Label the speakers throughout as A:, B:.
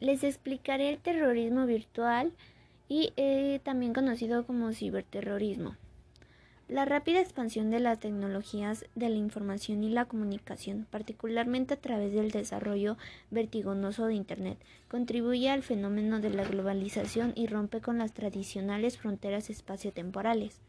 A: les explicaré el terrorismo virtual y eh, también conocido como ciberterrorismo. La rápida expansión de las tecnologías de la información y la comunicación, particularmente a través del desarrollo vertiginoso de Internet, contribuye al fenómeno de la globalización y rompe con las tradicionales fronteras espaciotemporales.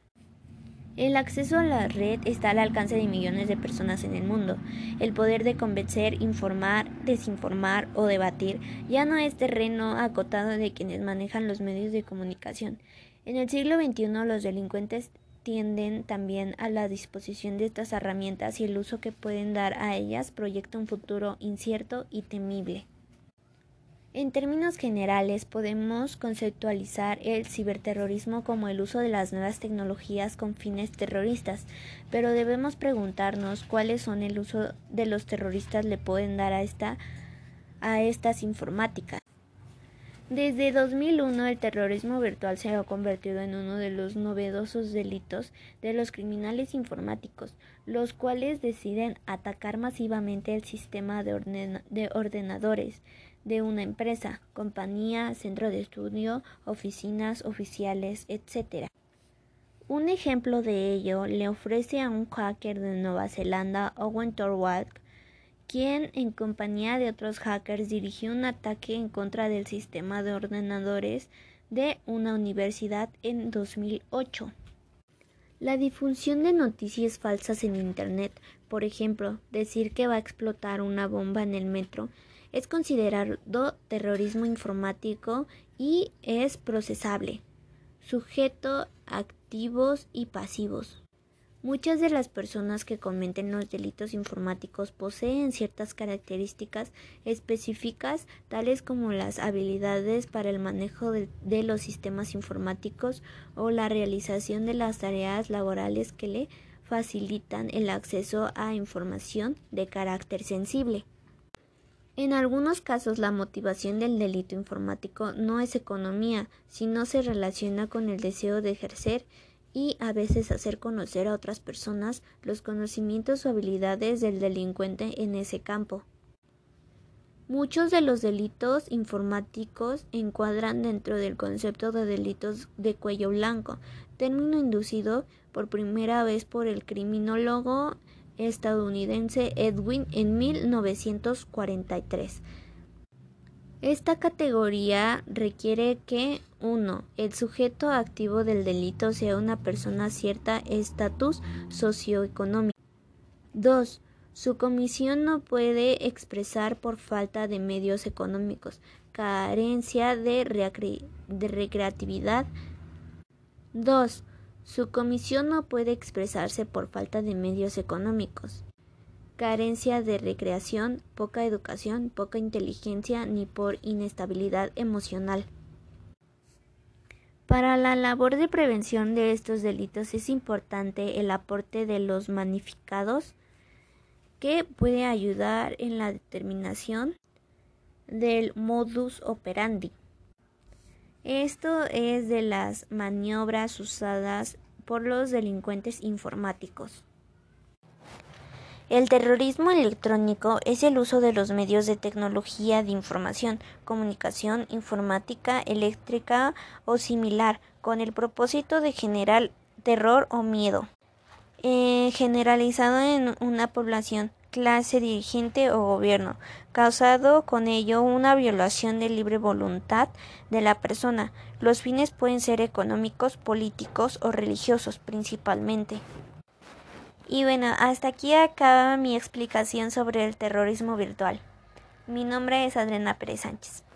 A: El acceso a la red está al alcance de millones de personas en el mundo. El poder de convencer, informar, desinformar o debatir ya no es terreno acotado de quienes manejan los medios de comunicación. En el siglo XXI los delincuentes tienden también a la disposición de estas herramientas y el uso que pueden dar a ellas proyecta un futuro incierto y temible. En términos generales, podemos conceptualizar el ciberterrorismo como el uso de las nuevas tecnologías con fines terroristas, pero debemos preguntarnos cuáles son el uso de los terroristas le pueden dar a esta a estas informáticas. Desde 2001 el terrorismo virtual se ha convertido en uno de los novedosos delitos de los criminales informáticos, los cuales deciden atacar masivamente el sistema de, de ordenadores, de una empresa, compañía, centro de estudio, oficinas oficiales, etc. Un ejemplo de ello le ofrece a un hacker de Nueva Zelanda, Owen Torwald, quien en compañía de otros hackers dirigió un ataque en contra del sistema de ordenadores de una universidad en 2008. La difusión de noticias falsas en Internet, por ejemplo, decir que va a explotar una bomba en el metro, es considerado terrorismo informático y es procesable. Sujeto, activos y pasivos. Muchas de las personas que cometen los delitos informáticos poseen ciertas características específicas, tales como las habilidades para el manejo de, de, los sistemas informáticos o la realización de las tareas laborales que le facilitan el acceso a información de carácter sensible. En algunos casos la motivación del delito informático no es economía, sino se relaciona con el deseo de ejercer y a veces hacer conocer a otras personas los conocimientos o habilidades del delincuente en ese campo. Muchos de los delitos informáticos encuadran dentro del concepto de delitos de cuello blanco, término inducido por primera vez por el criminólogo estadounidense Edwin en 1943. Esta categoría requiere que 1. El sujeto activo del delito sea una persona cierta estatus socioeconómico. 2. Su comisión no puede expresar por falta de medios económicos, carencia de, de recreatividad. 2. Su comisión no puede expresarse por falta de medios económicos, carencia de recreación, poca educación, poca inteligencia ni por inestabilidad emocional. Para la labor de prevención de estos delitos es importante el aporte de los magnificados que puede ayudar en la determinación del modus operandi. Esto es de las maniobras usadas por los delincuentes informáticos. El terrorismo electrónico es el uso de los medios de tecnología de información, comunicación, informática, eléctrica o similar, con el propósito de generar terror o miedo eh, generalizado en una población clase dirigente o gobierno, causado con ello una violación de libre voluntad de la persona. Los fines pueden ser económicos, políticos o religiosos principalmente. Y bueno, hasta aquí acaba mi explicación sobre el terrorismo virtual. Mi nombre es Adriana Pérez Sánchez.